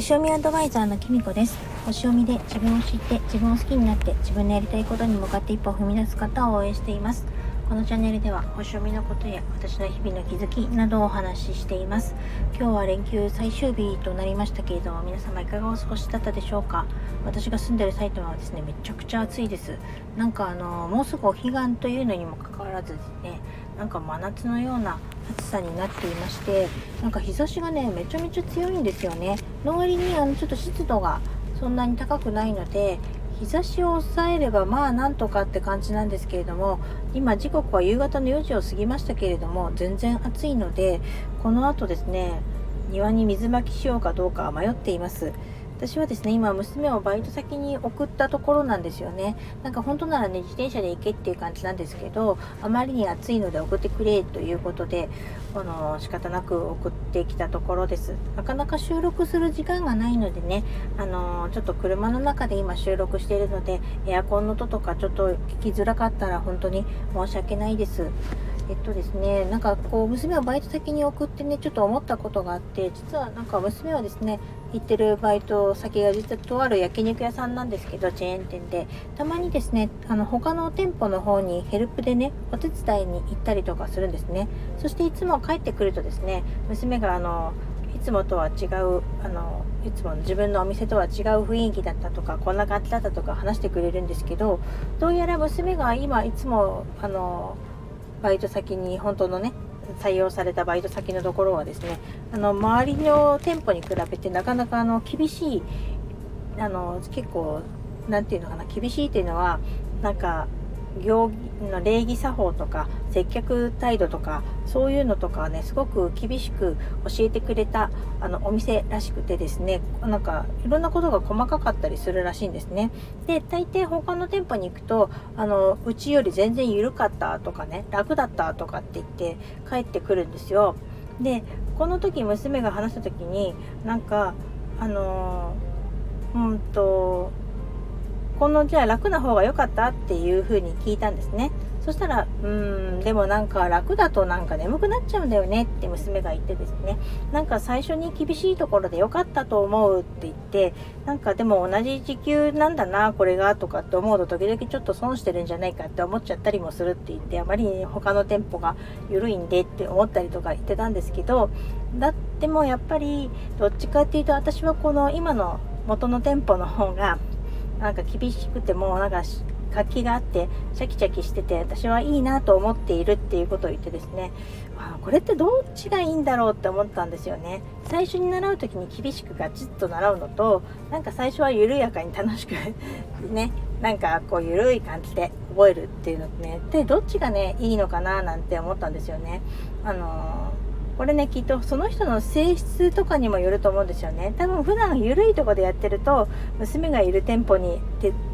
星読みアドバイザーのきみこです。星読みで自分を知って自分を好きになって自分のやりたいことに向かって一歩を踏み出す方を応援しています。このチャンネルでは星読みのことや私の日々の気づきなどをお話ししています。今日は連休最終日となりましたけれども皆様いかがお過ごしだったでしょうか？私が住んでる埼玉はですねめちゃくちゃ暑いです。なんかあのもうすぐお彼岸というのにもかかわらずですねなんか真夏のような暑さになっていましてなんか日差しがねめちゃめちゃ強いんですよね。の割にあのちょっと湿度がそんなに高くないので日差しを抑えればまあなんとかって感じなんですけれども今時刻は夕方の4時を過ぎましたけれども全然暑いのでこの後ですね庭に水まきしようかどうか迷っています。私はですね今娘をバイト先に送ったところなんですよね。なんか本当ならね自転車で行けっていう感じなんですけどあまりに暑いので送ってくれということでこの仕方なく送ってきたところです。なかなか収録する時間がないのでねあのちょっと車の中で今収録しているのでエアコンの音とかちょっと聞きづらかったら本当に申し訳ないです。えっとですね、なんかこう娘をバイト先に送ってね、ちょっと思ったことがあって、実はなんか娘はですね、行ってるバイト先が実はとある焼肉屋さんなんですけど、チェーン店で、たまにですね、あの他の店舗の方にヘルプでね、お手伝いに行ったりとかするんですね。そしていつも帰ってくるとですね、娘があの、いつもとは違う、あの、いつもの自分のお店とは違う雰囲気だったとか、こんな感じだったとか話してくれるんですけど、どうやら娘が今いつも、あの、バイト先に本当のね採用されたバイト先のところはですねあの周りの店舗に比べてなかなかあの厳しいあの結構何て言うのかな厳しいっていうのはなんか行の礼儀作法とか接客態度とかそういうのとかねすごく厳しく教えてくれたあのお店らしくてですねなんかいろんなことが細かかったりするらしいんですね。で大抵他の店舗に行くとあのうちより全然緩かったとかね楽だったとかって言って帰ってくるんですよ。でこの時娘が話した時になんかあのうんとこのじゃあ楽な方が良かったっていう風に聞いたんですね。そしたら、うーん、でもなんか楽だとなんか眠くなっちゃうんだよねって娘が言ってですね、なんか最初に厳しいところで良かったと思うって言って、なんかでも同じ時給なんだな、これがとかって思うと時々ちょっと損してるんじゃないかって思っちゃったりもするって言って、あまりに他の店舗が緩いんでって思ったりとか言ってたんですけど、だってもやっぱりどっちかっていうと私はこの今の元の店舗の方がなんか厳しくてもなんか活気があってシャキシャキしてて私はいいなと思っているっていうことを言ってですねこれってどっちがいいんだろうって思ったんですよね。最初に習う時に厳しくガチッと習うのとなんか最初は緩やかに楽しく ねなんかこう緩い感じで覚えるっていうのってねでどっちがねいいのかななんて思ったんですよね。あのーこれねきっとその人の性質とかにもよると思うんですよね。多分普段緩いとこでやってると娘がいる店舗に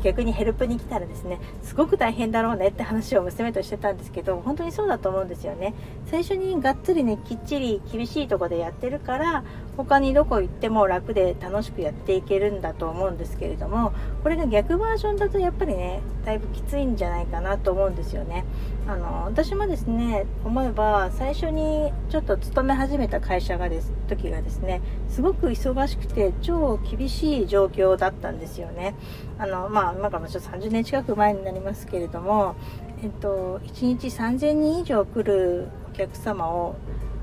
逆にヘルプに来たらですねすごく大変だろうねって話を娘としてたんですけど本当にそうだと思うんですよね。最初にがっつりねきっちり厳しいとこでやってるから他にどこ行っても楽で楽しくやっていけるんだと思うんですけれどもこれが逆バージョンだとやっぱりねだいぶきついんじゃないかなと思うんですよね。あの私もですね思えば最初にちょっと勤め始めた会社がです時がですねすごく忙しくて超厳しい状況だったんですよね。あのまあ今からちょっと30年近く前になりますけれどもえっと1日3000人以上来るお客様を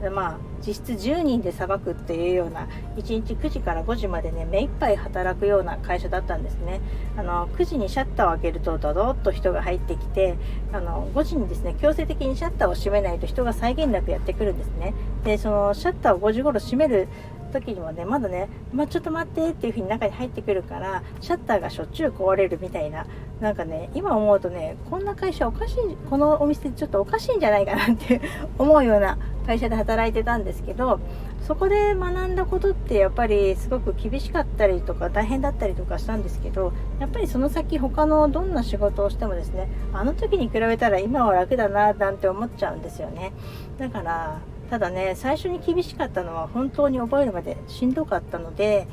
まあ実質10人でさばくっていうような1日9時から5時までね目いっぱい働くような会社だったんですね。あの9時にシャッターを開けるとドドッと人が入ってきてあの5時にですね強制的にシャッターを閉めないと人が際限なくやってくるんですね。でそのシャッターを5時頃閉める時にもねまだね、まあ、ちょっと待ってっていう風に中に入ってくるからシャッターがしょっちゅう壊れるみたいななんかね今思うとねこんな会社おかしいこのお店ちょっとおかしいんじゃないかなって思うような会社で働いてたんですけどそこで学んだことってやっぱりすごく厳しかったりとか大変だったりとかしたんですけどやっぱりその先他のどんな仕事をしてもですねあの時に比べたら今は楽だななんて思っちゃうんですよね。だからただね最初に厳しかったのは本当に覚えるまでしんどかったので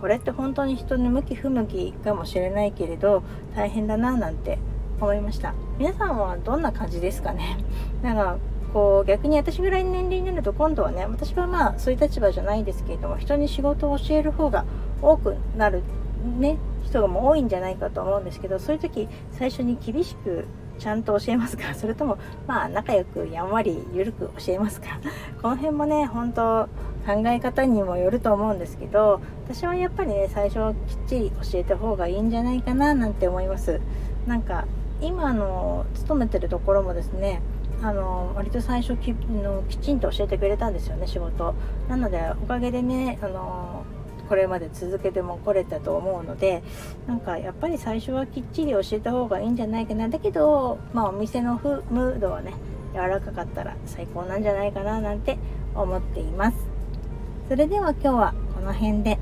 これって本当に人に向き不向きかもしれないけれど大変だななんて思いました。皆さんはどんな感じですかね？なんかこう逆に私ぐらいの年齢になると今度はね私はまあそういう立場じゃないですけれども人に仕事を教える方が多くなるね人がも多いんじゃないかと思うんですけどそういう時最初に厳しくちゃんと教えますか？それともまあ仲良くやんわり緩く教えますか？この辺もね本当考え方にもよると思うんですけど私はやっぱりね最初はきっちり教えた方がいいんじゃないかななんて思います。なんか今の勤めてるところもですねあの割と最初きのきちんと教えてくれたんですよね仕事。なのでおかげでねあのこれまで続けても来れたと思うのでなんかやっぱり最初はきっちり教えた方がいいんじゃないかな。だけどまあお店のムードはね柔らかかったら最高なんじゃないかななんて思っています。それでは今日はこの辺で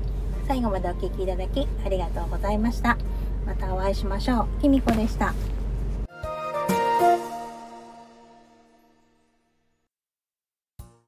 最後までお聴きいただきありがとうございました。またお会いしましょう。きみこでした。